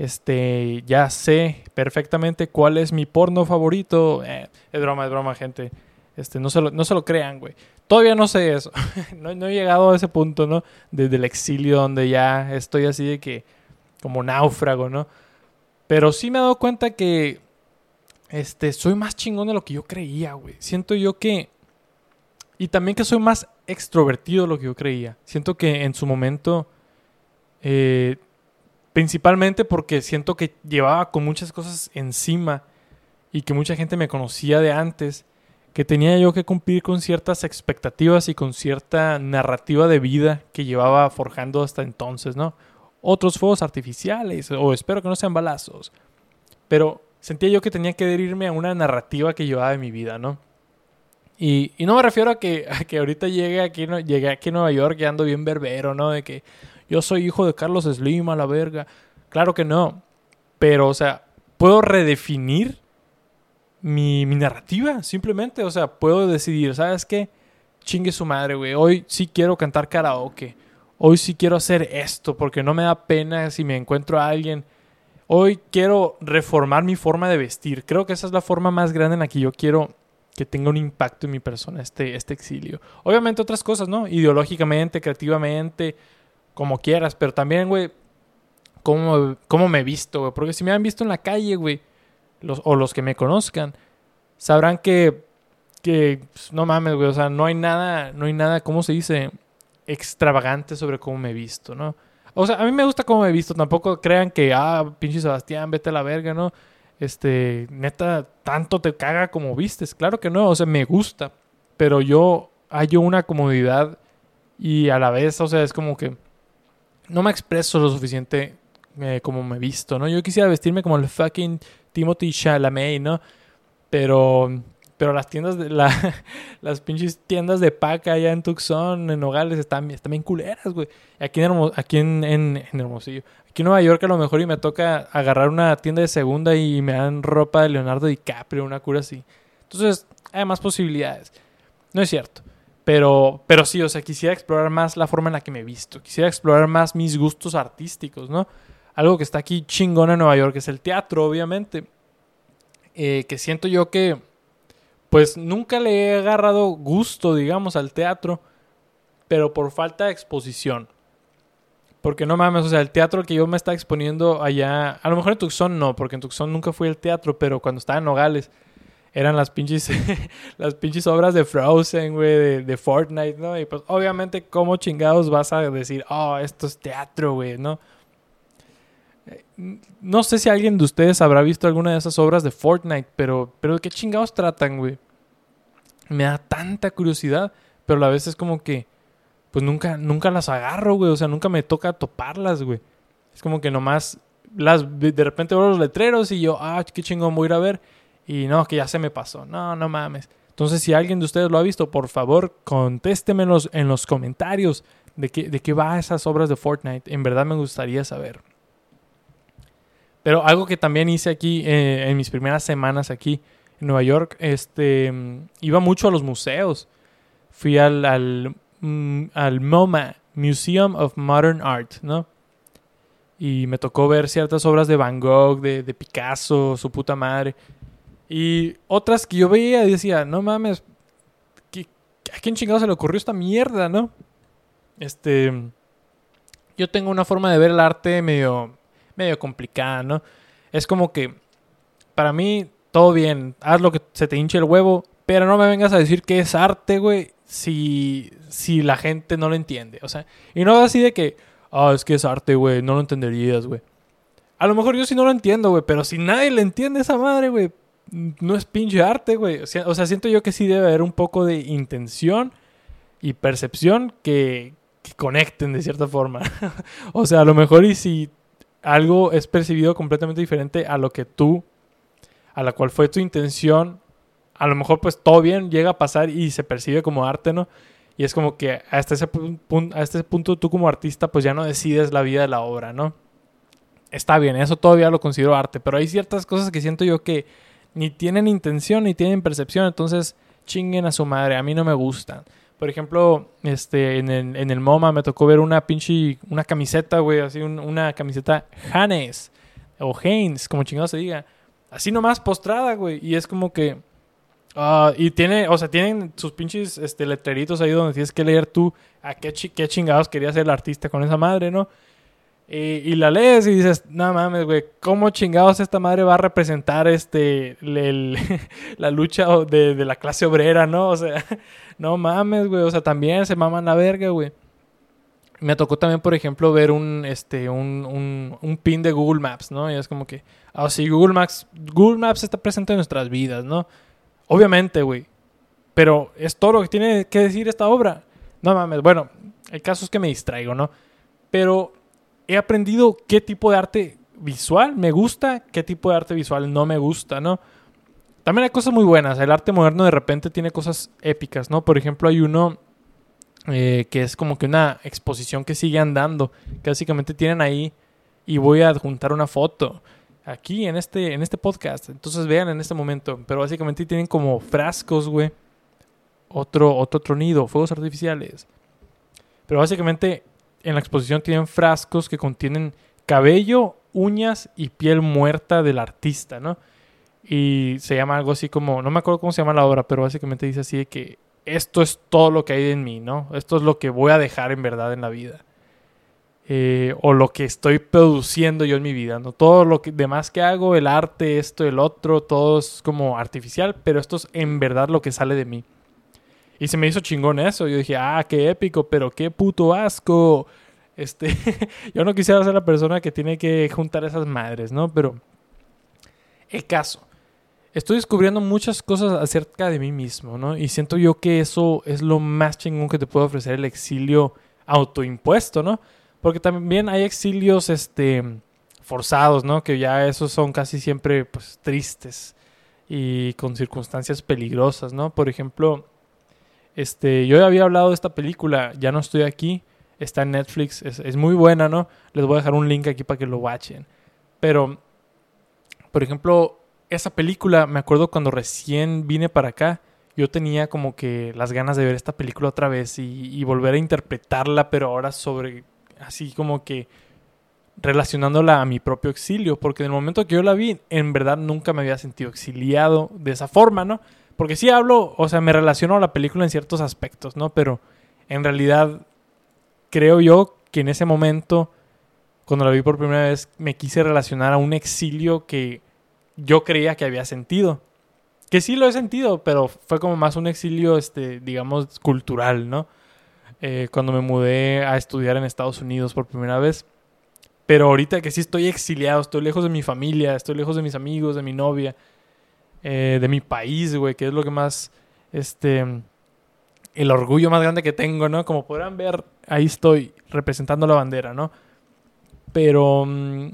S2: este, ya sé perfectamente cuál es mi porno favorito. Eh, es broma, es broma, gente. Este, no se lo, no se lo crean, güey. Todavía no sé eso. no, no, he llegado a ese punto, ¿no? Desde el exilio donde ya estoy así de que como náufrago, ¿no? Pero sí me he dado cuenta que este, soy más chingón de lo que yo creía, güey. Siento yo que... Y también que soy más extrovertido de lo que yo creía. Siento que en su momento... Eh, principalmente porque siento que llevaba con muchas cosas encima y que mucha gente me conocía de antes, que tenía yo que cumplir con ciertas expectativas y con cierta narrativa de vida que llevaba forjando hasta entonces, ¿no? Otros fuegos artificiales, o espero que no sean balazos. Pero sentía yo que tenía que adherirme a una narrativa que llevaba de mi vida, ¿no? Y, y no me refiero a que, a que ahorita llegue aquí, no, llegué aquí a Nueva York y ando bien berbero, ¿no? De que yo soy hijo de Carlos Slim a la verga. Claro que no. Pero, o sea, puedo redefinir mi, mi narrativa, simplemente. O sea, puedo decidir, ¿sabes qué? Chingue su madre, güey. Hoy sí quiero cantar karaoke hoy sí quiero hacer esto porque no me da pena si me encuentro a alguien. Hoy quiero reformar mi forma de vestir. Creo que esa es la forma más grande en la que yo quiero que tenga un impacto en mi persona este, este exilio. Obviamente otras cosas, ¿no? Ideológicamente, creativamente, como quieras, pero también, güey, cómo, cómo me he visto, güey. Porque si me han visto en la calle, güey, los, o los que me conozcan, sabrán que, que pues, no mames, güey, o sea, no hay nada, no hay nada, ¿cómo se dice? Extravagante sobre cómo me he visto, ¿no? O sea, a mí me gusta cómo me he visto. Tampoco crean que, ah, pinche Sebastián, vete a la verga, ¿no? Este, neta, tanto te caga como vistes. Claro que no, o sea, me gusta. Pero yo hallo una comodidad y a la vez, o sea, es como que no me expreso lo suficiente eh, como me he visto, ¿no? Yo quisiera vestirme como el fucking Timothy Chalamet, ¿no? Pero pero las tiendas de la, las pinches tiendas de paca allá en Tucson, en Nogales, están, están bien culeras, güey. Aquí, en, aquí en, en, Hermosillo. Aquí en Nueva York a lo mejor y me toca agarrar una tienda de segunda y me dan ropa de Leonardo DiCaprio, una cura así. Entonces, hay más posibilidades. No es cierto. Pero, pero sí, o sea, quisiera explorar más la forma en la que me he visto. Quisiera explorar más mis gustos artísticos, ¿no? Algo que está aquí chingón en Nueva York es el teatro, obviamente. Eh, que siento yo que, pues nunca le he agarrado gusto, digamos, al teatro, pero por falta de exposición. Porque no mames, o sea, el teatro que yo me estaba exponiendo allá, a lo mejor en Tucson no, porque en Tucson nunca fui al teatro, pero cuando estaba en Nogales, eran las pinches, las pinches obras de Frozen, güey, de, de, Fortnite, ¿no? Y pues obviamente, ¿cómo chingados vas a decir, oh, esto es teatro, güey, ¿no? No sé si alguien de ustedes habrá visto alguna de esas obras de Fortnite, pero, pero ¿de qué chingados tratan, güey? Me da tanta curiosidad, pero a la vez es como que, pues nunca, nunca las agarro, güey. O sea, nunca me toca toparlas, güey. Es como que nomás las, de repente veo los letreros y yo, ah, qué chingón, voy a ir a ver. Y no, que ya se me pasó. No, no mames. Entonces, si alguien de ustedes lo ha visto, por favor, contéstemelos en los comentarios de qué, de qué va esas obras de Fortnite. En verdad me gustaría saber. Pero algo que también hice aquí eh, en mis primeras semanas aquí en Nueva York, este, iba mucho a los museos. Fui al, al, mm, al MoMA, Museum of Modern Art, ¿no? Y me tocó ver ciertas obras de Van Gogh, de, de Picasso, su puta madre. Y otras que yo veía y decía, no mames, ¿a quién chingado se le ocurrió esta mierda, no? Este. Yo tengo una forma de ver el arte medio, medio complicada, ¿no? Es como que, para mí, todo bien, haz lo que se te hinche el huevo, pero no me vengas a decir que es arte, güey, si, si la gente no lo entiende. O sea, y no así de que, ah, es que es arte, güey, no lo entenderías, güey. A lo mejor yo sí no lo entiendo, güey, pero si nadie le entiende esa madre, güey, no es pinche arte, güey. O sea, siento yo que sí debe haber un poco de intención y percepción que, que conecten de cierta forma. o sea, a lo mejor y si algo es percibido completamente diferente a lo que tú, a la cual fue tu intención, a lo mejor pues todo bien llega a pasar y se percibe como arte, ¿no? Y es como que hasta ese, punto, a este punto tú como artista pues ya no decides la vida de la obra, ¿no? Está bien, eso todavía lo considero arte, pero hay ciertas cosas que siento yo que ni tienen intención ni tienen percepción, entonces chinguen a su madre, a mí no me gustan. Por ejemplo, este, en el, en el MoMA me tocó ver una pinche, una camiseta, güey, así una camiseta Hanes o Haynes, como chingado se diga. Así nomás postrada, güey. Y es como que... ah y tiene, o sea, tienen sus pinches este, letreritos ahí donde tienes que leer tú a qué, qué chingados quería ser el artista con esa madre, ¿no? Y, la lees y dices, no mames, güey, ¿cómo chingados esta madre va a representar este la lucha de, de, la clase obrera, no? O sea, no mames, güey, o sea, también se maman la verga, güey. Me tocó también, por ejemplo, ver un, este, un, un, un pin de Google Maps, ¿no? Y es como que, ah, sí, Google Maps, Google Maps está presente en nuestras vidas, ¿no? Obviamente, güey. Pero es todo lo que tiene que decir esta obra. No mames, bueno, hay casos que me distraigo, ¿no? Pero he aprendido qué tipo de arte visual me gusta, qué tipo de arte visual no me gusta, ¿no? También hay cosas muy buenas. El arte moderno de repente tiene cosas épicas, ¿no? Por ejemplo, hay uno eh, que es como que una exposición que sigue andando, que básicamente tienen ahí y voy a adjuntar una foto aquí en este, en este podcast. Entonces vean en este momento. Pero básicamente tienen como frascos, güey. Otro, otro tronido, fuegos artificiales. Pero básicamente en la exposición tienen frascos que contienen cabello, uñas y piel muerta del artista, ¿no? Y se llama algo así como, no me acuerdo cómo se llama la obra, pero básicamente dice así de que esto es todo lo que hay en mí, ¿no? Esto es lo que voy a dejar en verdad en la vida. Eh, o lo que estoy produciendo yo en mi vida, ¿no? Todo lo que, demás que hago, el arte, esto, el otro, todo es como artificial, pero esto es en verdad lo que sale de mí. Y se me hizo chingón eso. Yo dije, ah, qué épico, pero qué puto asco. Este, yo no quisiera ser la persona que tiene que juntar esas madres, ¿no? Pero el caso. Estoy descubriendo muchas cosas acerca de mí mismo, ¿no? Y siento yo que eso es lo más chingón que te puede ofrecer el exilio autoimpuesto, ¿no? Porque también hay exilios, este, forzados, ¿no? Que ya esos son casi siempre, pues, tristes y con circunstancias peligrosas, ¿no? Por ejemplo, este, yo había hablado de esta película, ya no estoy aquí, está en Netflix, es, muy buena, ¿no? Les voy a dejar un link aquí para que lo watchen. Pero, por ejemplo, esa película, me acuerdo cuando recién vine para acá, yo tenía como que las ganas de ver esta película otra vez y, y volver a interpretarla, pero ahora sobre, así como que relacionándola a mi propio exilio, porque en el momento que yo la vi, en verdad nunca me había sentido exiliado de esa forma, ¿no? Porque sí hablo, o sea, me relaciono a la película en ciertos aspectos, ¿no? Pero en realidad creo yo que en ese momento, cuando la vi por primera vez, me quise relacionar a un exilio que yo creía que había sentido. Que sí lo he sentido, pero fue como más un exilio, este, digamos, cultural, ¿no? Eh, cuando me mudé a estudiar en Estados Unidos por primera vez. Pero ahorita que sí estoy exiliado, estoy lejos de mi familia, estoy lejos de mis amigos, de mi novia, eh, de mi país, güey, que es lo que más, este, el orgullo más grande que tengo, ¿no? Como podrán ver, ahí estoy representando la bandera, ¿no? Pero mm,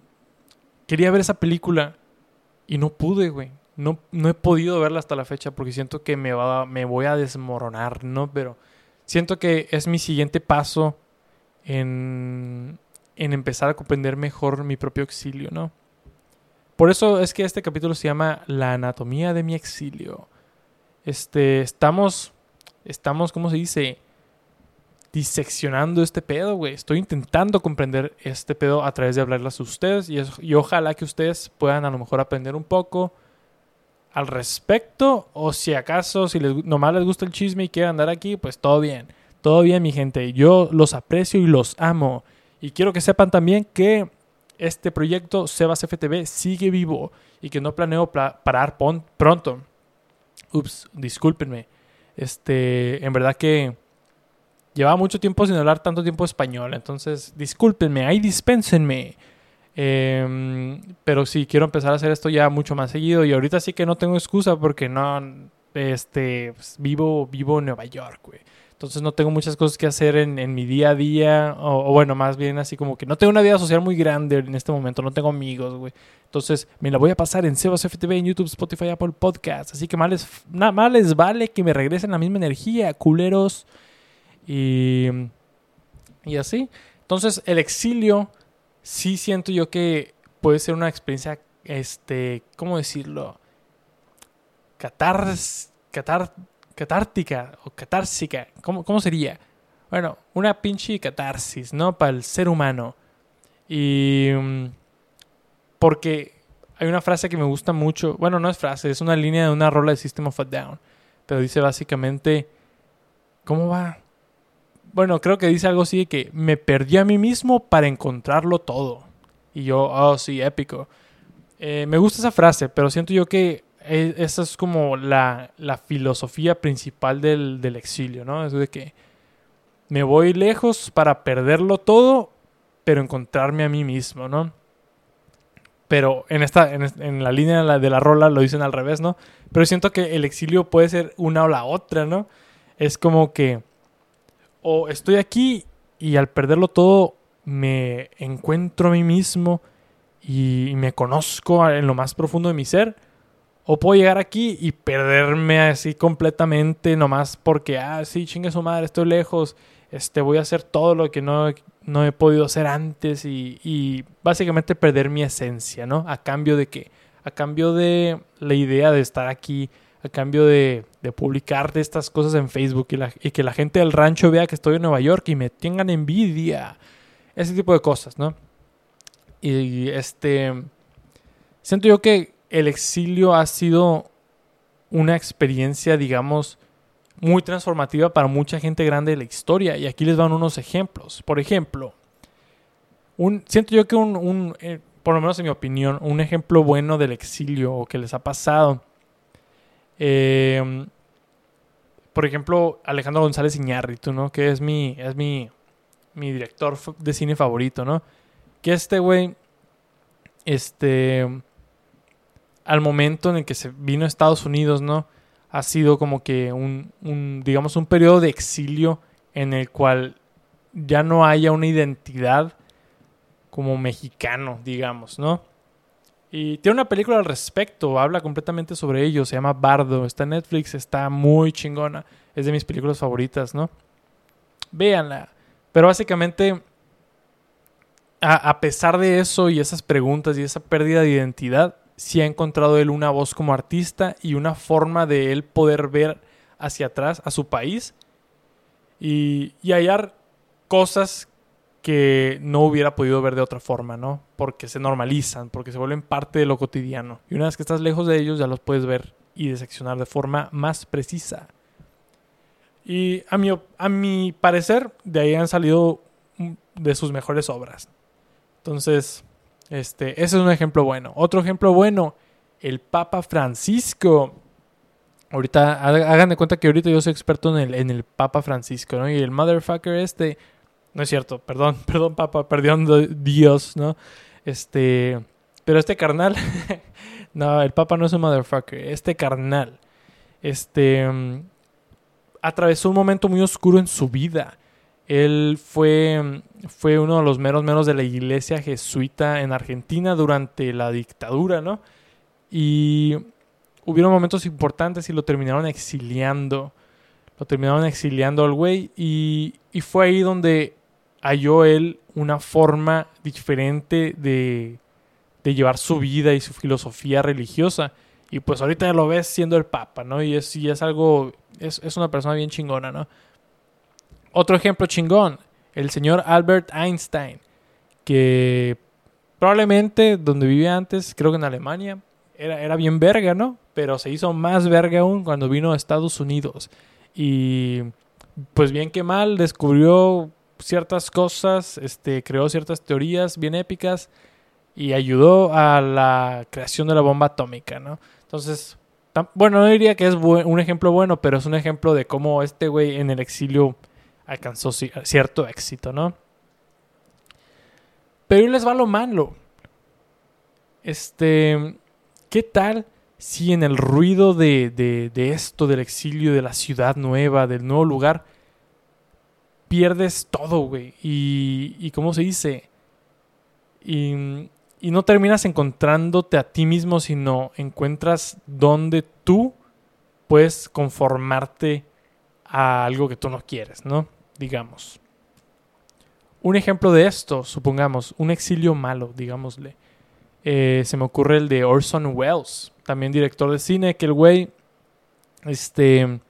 S2: quería ver esa película y no pude, güey. No, no he podido verla hasta la fecha porque siento que me, va, me voy a desmoronar, ¿no? Pero siento que es mi siguiente paso en, en empezar a comprender mejor mi propio exilio, ¿no? Por eso es que este capítulo se llama La anatomía de mi exilio. Este, estamos, estamos, ¿cómo se dice? Diseccionando este pedo, güey. Estoy intentando comprender este pedo a través de hablarlas a ustedes y, y ojalá que ustedes puedan a lo mejor aprender un poco al respecto o si acaso, si les, nomás les gusta el chisme y quieren andar aquí, pues todo bien. Todo bien, mi gente. Yo los aprecio y los amo. Y quiero que sepan también que este proyecto Sebas FTV sigue vivo y que no planeo parar pronto. Ups, discúlpenme. Este, en verdad que llevaba mucho tiempo sin hablar tanto tiempo español, entonces discúlpenme, ahí dispénsenme. Em, pero sí, quiero empezar a hacer esto ya mucho más seguido y ahorita sí que no tengo excusa porque no, este, pues, vivo, vivo en Nueva York, güey. Entonces no tengo muchas cosas que hacer en, mi día a día. O, bueno, más bien así como que no tengo una vida social muy grande en este momento. No tengo amigos, güey. Entonces me la voy a pasar en Sebas FTV, en YouTube, Spotify, Apple Podcast. Así que más les, más les vale que me regresen la misma energía, culeros. Y, y así. Entonces el exilio sí siento yo que puede ser una experiencia, este, ¿cómo decirlo? Catars, catar, catártica o catársica, ¿cómo, ¿cómo sería? Bueno, una pinche catarsis, ¿no? Para el ser humano. Y... Mm, porque hay una frase que me gusta mucho, bueno, no es frase, es una línea de una rola de System of a Down, pero dice básicamente, ¿cómo va? Bueno, creo que dice algo así de que me perdí a mí mismo para encontrarlo todo. Y yo, oh, sí, épico. Eh, me gusta esa frase, pero siento yo que e, esa es como la, filosofía principal del, exilio, ¿no? Es de que me voy lejos para perderlo todo, pero encontrarme a mí mismo, ¿no? Pero en esta, en, la línea de la, de la, rola lo dicen al revés, ¿no? Pero siento que el exilio puede ser una o la otra, ¿no? Es como que o estoy aquí y al perderlo todo me encuentro a mí mismo y me conozco en lo más profundo de mi ser o puedo llegar aquí y perderme así completamente nomás porque, ah, sí, chingue su madre, estoy lejos, este, voy a hacer todo lo que no, no he podido hacer antes y, y, básicamente perder mi esencia, ¿no? A cambio de que, a cambio de la idea de estar aquí, a cambio de, de publicar estas cosas en Facebook y, la, y que la gente del rancho vea que estoy en Nueva York y me tengan envidia, ese tipo de cosas, ¿no? Y este, siento yo que el exilio ha sido una experiencia, digamos, muy transformativa para mucha gente grande de la historia. Y aquí les van unos ejemplos. Por ejemplo, siento yo que un, eh, por lo menos en mi opinión, un ejemplo bueno del exilio o que les ha pasado. Em, por ejemplo, Alejandro González Iñárritu, ¿no? Que es mi, es mi, mi director de cine favorito, ¿no? Que este güey, este, al momento en el que se vino a Estados Unidos, ¿no? Ha sido como que un, un, digamos, un periodo de exilio en el cual ya no haya una identidad como mexicano, digamos, ¿no? Y tiene una película al respecto, habla completamente sobre ello, se llama Bardo, está en Netflix, está muy chingona, es de mis películas favoritas, ¿no? Véanla. Pero básicamente, a, a pesar de eso y esas preguntas y esa pérdida de identidad, sí ha encontrado él una voz como artista y una forma de él poder ver hacia atrás a su país y, y hallar cosas que no hubiera podido ver de otra forma, ¿no? Porque se normalizan, porque se vuelven parte de lo cotidiano. Y una vez que estás lejos de ellos ya los puedes ver y diseccionar de forma más precisa. Y a mi, a mi parecer, de ahí han salido de sus mejores obras. Entonces, este, ese es un ejemplo bueno. Otro ejemplo bueno, el Papa Francisco. Ahorita, hagan de cuenta que ahorita yo soy experto en el, en el Papa Francisco, ¿no? Y el motherfucker este, no es cierto, perdón, perdón Papa, perdón Dios, ¿no? Este, pero este carnal, no, el Papa no es un motherfucker, este carnal, este, atravesó un momento muy oscuro en su vida. Él fue, fue uno de los meros de la iglesia jesuita en Argentina durante la dictadura, ¿no? Y hubieron momentos importantes y lo terminaron exiliando. Lo terminaron exiliando al güey y, y fue ahí donde halló él una forma diferente de, de llevar su vida y su filosofía religiosa. Y pues ahorita lo ves siendo el Papa, ¿no? Y es, y es algo, es, es una persona bien chingona, ¿no? Otro ejemplo chingón, el señor Albert Einstein, que probablemente donde vivía antes, creo que en Alemania, era, era bien verga, ¿no? Pero se hizo más verga aún cuando vino a Estados Unidos. Y pues bien que mal, descubrió ciertas cosas, este, creó ciertas teorías bien épicas y ayudó a la creación de la bomba atómica, ¿no? Entonces, bueno, no diría que es un ejemplo bueno, pero es un ejemplo de cómo este güey en el exilio alcanzó cierto éxito, ¿no? Pero les va lo malo. Este, ¿qué tal si en el ruido de, de, esto, del exilio, de la ciudad nueva, del nuevo lugar, pierdes todo, güey? Y, y ¿cómo se dice? Y y no terminas encontrándote a ti mismo, sino encuentras donde tú puedes conformarte a algo que tú no quieres, ¿no? Digamos. Un ejemplo de esto, supongamos, un exilio malo, digámosle. Eh, se me ocurre el de Orson Welles, también director de cine, que el güey, este,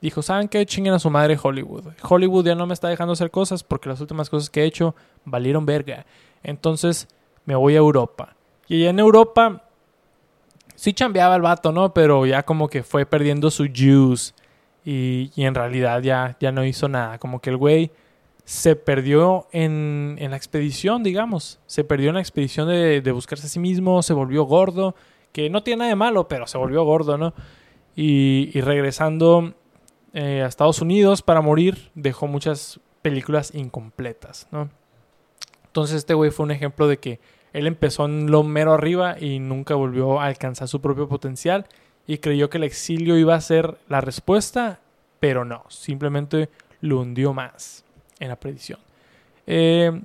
S2: dijo, ¿saben qué? Chinguen a su madre Hollywood. Hollywood ya no me está dejando hacer cosas porque las últimas cosas que he hecho valieron verga. Entonces me voy a Europa. Y allá en Europa sí chambeaba el vato, ¿no? Pero ya como que fue perdiendo su juice y, en realidad ya, ya no hizo nada. Como que el güey se perdió en, en, la expedición, digamos. Se perdió en la expedición de, de, buscarse a sí mismo, se volvió gordo, que no tiene nada de malo, pero se volvió gordo, ¿no? Y, y regresando eh, a Estados Unidos para morir, dejó muchas películas incompletas, ¿no? Entonces este güey fue un ejemplo de que él empezó en lo mero arriba y nunca volvió a alcanzar su propio potencial y creyó que el exilio iba a ser la respuesta, pero no, simplemente lo hundió más en la predicción. Eh,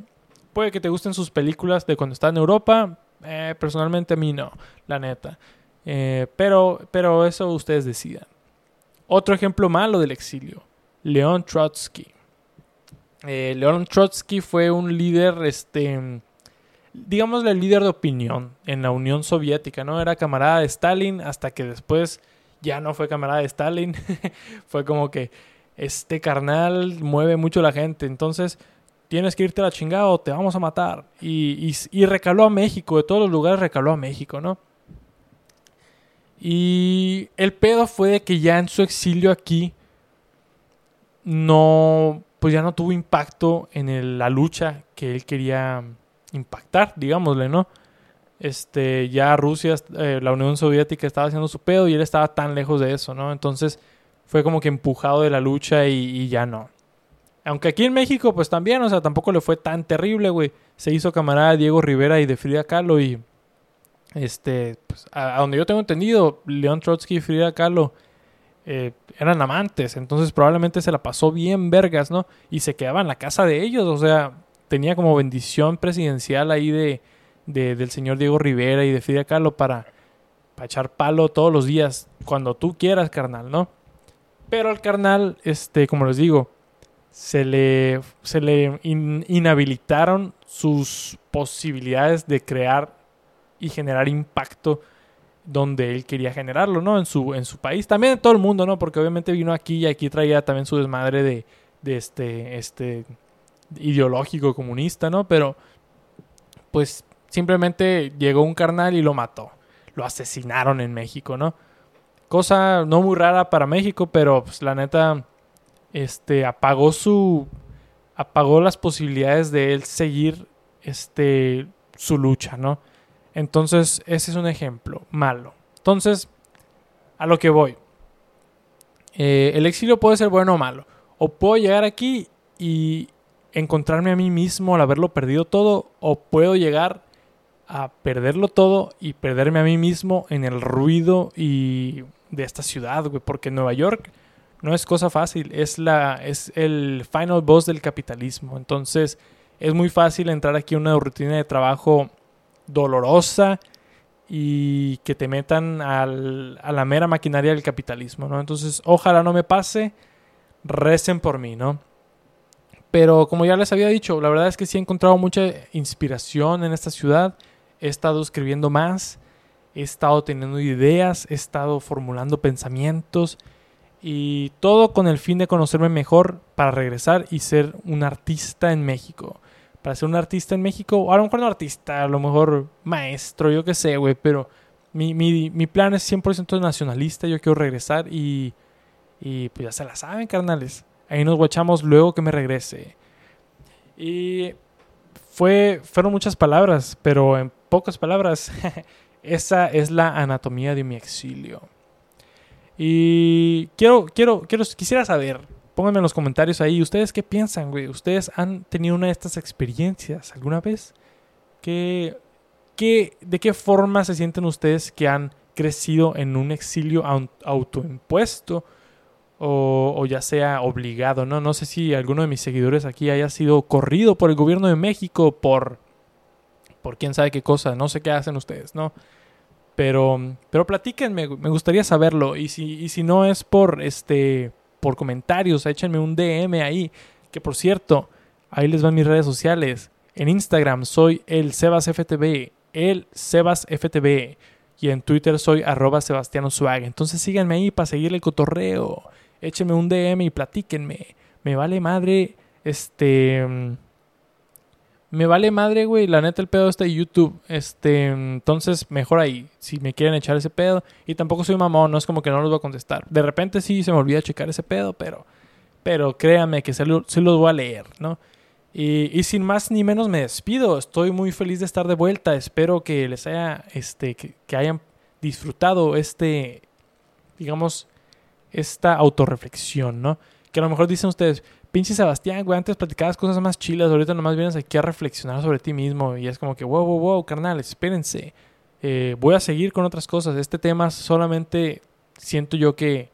S2: puede que te gusten sus películas de cuando está en Europa, eh, personalmente a mí no, la neta. Eh, pero, pero eso ustedes decidan. Otro ejemplo malo del exilio, León Trotsky. León Trotsky fue un líder este, digamos, el líder de opinión en la Unión Soviética, ¿no? Era camarada de Stalin hasta que después ya no fue camarada de Stalin. fue como que este carnal mueve mucho la gente, entonces tienes que irte a la chingada o te vamos a matar. Y, y, recaló a México, de todos los lugares recaló a México, ¿no? Y el pedo fue de que ya en su exilio aquí no, pues ya no tuvo impacto en la lucha que él quería impactar, digámosle, ¿no? Este, ya Rusia, eh, la Unión Soviética estaba haciendo su pedo y él estaba tan lejos de eso, ¿no? Entonces fue como que empujado de la lucha y, ya no. Aunque aquí en México, pues también, o sea, tampoco le fue tan terrible, güey. Se hizo camarada Diego Rivera y de Frida Kahlo y, este, pues, a, donde yo tengo entendido, León Trotsky y Frida Kahlo eh, eran amantes, entonces probablemente se la pasó bien vergas, ¿no? Y se quedaba en la casa de ellos, o sea, tenía como bendición presidencial ahí de, del señor Diego Rivera y de Kahlo para, para echar palo todos los días, cuando tú quieras, carnal, ¿no? Pero al carnal, este, como les digo, se le, se le inhabilitaron sus posibilidades de crear y generar impacto donde él quería generarlo, ¿no? En su, en su país, también en todo el mundo, ¿no? Porque obviamente vino aquí y aquí traía también su desmadre de, de este, este ideológico comunista, ¿no? Pero pues simplemente llegó un carnal y lo mató. Lo asesinaron en México, ¿no? Cosa no muy rara para México, pero pues la neta este apagó su apagó las posibilidades de él seguir este su lucha, ¿no? Entonces, ese es un ejemplo malo. Entonces, a lo que voy. Eh, el exilio puede ser bueno o malo. O puedo llegar aquí y encontrarme a mí mismo al haberlo perdido todo. O puedo llegar a perderlo todo y perderme a mí mismo en el ruido y de esta ciudad, güey. Porque Nueva York no es cosa fácil. Es, la, es el final boss del capitalismo. Entonces, es muy fácil entrar aquí en una rutina de trabajo dolorosa y que te metan al, a la mera maquinaria del capitalismo, ¿no? Entonces, ojalá no me pase, recen por mí, ¿no? Pero como ya les había dicho, la verdad es que sí he encontrado mucha inspiración en esta ciudad, he estado escribiendo más, he estado teniendo ideas, he estado formulando pensamientos y todo con el fin de conocerme mejor para regresar y ser un artista en México para ser un artista en México, o a lo mejor no artista, a lo mejor maestro, yo qué sé, güey, pero mi, mi, mi, plan es 100% nacionalista, yo quiero regresar y, y pues ya se la saben, carnales. Ahí nos guachamos luego que me regrese. Y fue, fueron muchas palabras, pero en pocas palabras, esa es la anatomía de mi exilio. Y quiero, quiero, quiero, quisiera saber, Pónganme en los comentarios ahí, ¿ustedes qué piensan, güey? ¿Ustedes han tenido una de estas experiencias alguna vez? ¿Qué, qué, ¿De qué forma se sienten ustedes que han crecido en un exilio autoimpuesto o, ya sea obligado, ¿no? No sé si alguno de mis seguidores aquí haya sido corrido por el gobierno de México por, por quién sabe qué cosa, no sé qué hacen ustedes, ¿no? Pero, pero platíquenme, me gustaría saberlo. Y si, y si no es por este por comentarios, échenme un DM ahí. Que por cierto, ahí les van mis redes sociales. En Instagram soy el SebasFTV, el SebasFTV. Y en Twitter soy arroba Sebastiano Swag. Entonces síganme ahí para seguir el cotorreo. Échenme un DM y platíquenme. Me vale madre. Este me vale madre, güey. La neta, el pedo está de YouTube. Este, entonces, mejor ahí. Si me quieren echar ese pedo. Y tampoco soy mamón, no es como que no los voy a contestar. De repente sí se me olvida checar ese pedo, pero. Pero créanme que se, los voy a leer, ¿no? Y, sin más ni menos me despido. Estoy muy feliz de estar de vuelta. Espero que les haya. Este. que hayan disfrutado este. digamos. Esta autorreflexión, ¿no? Que a lo mejor dicen ustedes pinche Sebastián, güey, antes platicabas cosas más chilas, ahorita nomás vienes aquí a reflexionar sobre ti mismo y es como que, wow, wow, wow, carnal, espérense. Eh, voy a seguir con otras cosas. Este tema solamente siento yo que,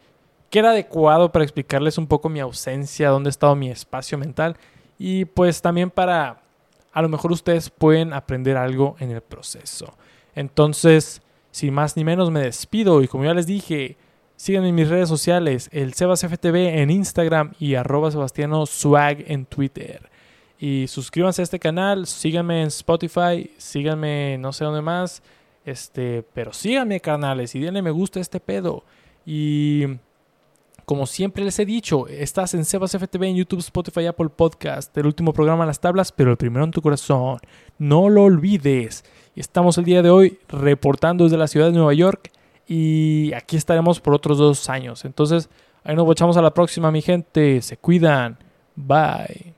S2: que era adecuado para explicarles un poco mi ausencia, dónde ha estado mi espacio mental y pues también para, a lo mejor ustedes pueden aprender algo en el proceso. Entonces, sin más ni menos, me despido y como ya les dije, Síganme en mis redes sociales, el SebasFTV en Instagram y arroba Sebastiano Swag en Twitter. Y suscríbanse a este canal, síganme en Spotify, síganme no sé dónde más. Este, pero síganme, canales, y denle me gusta a este pedo. Y como siempre les he dicho, estás en SebasFTV en YouTube, Spotify, Apple Podcast, el último programa en las tablas, pero el primero en tu corazón. No lo olvides. Estamos el día de hoy reportando desde la ciudad de Nueva York y aquí estaremos por otros dos años. Entonces, ahí nos echamos a la próxima, mi gente. Se cuidan. Bye.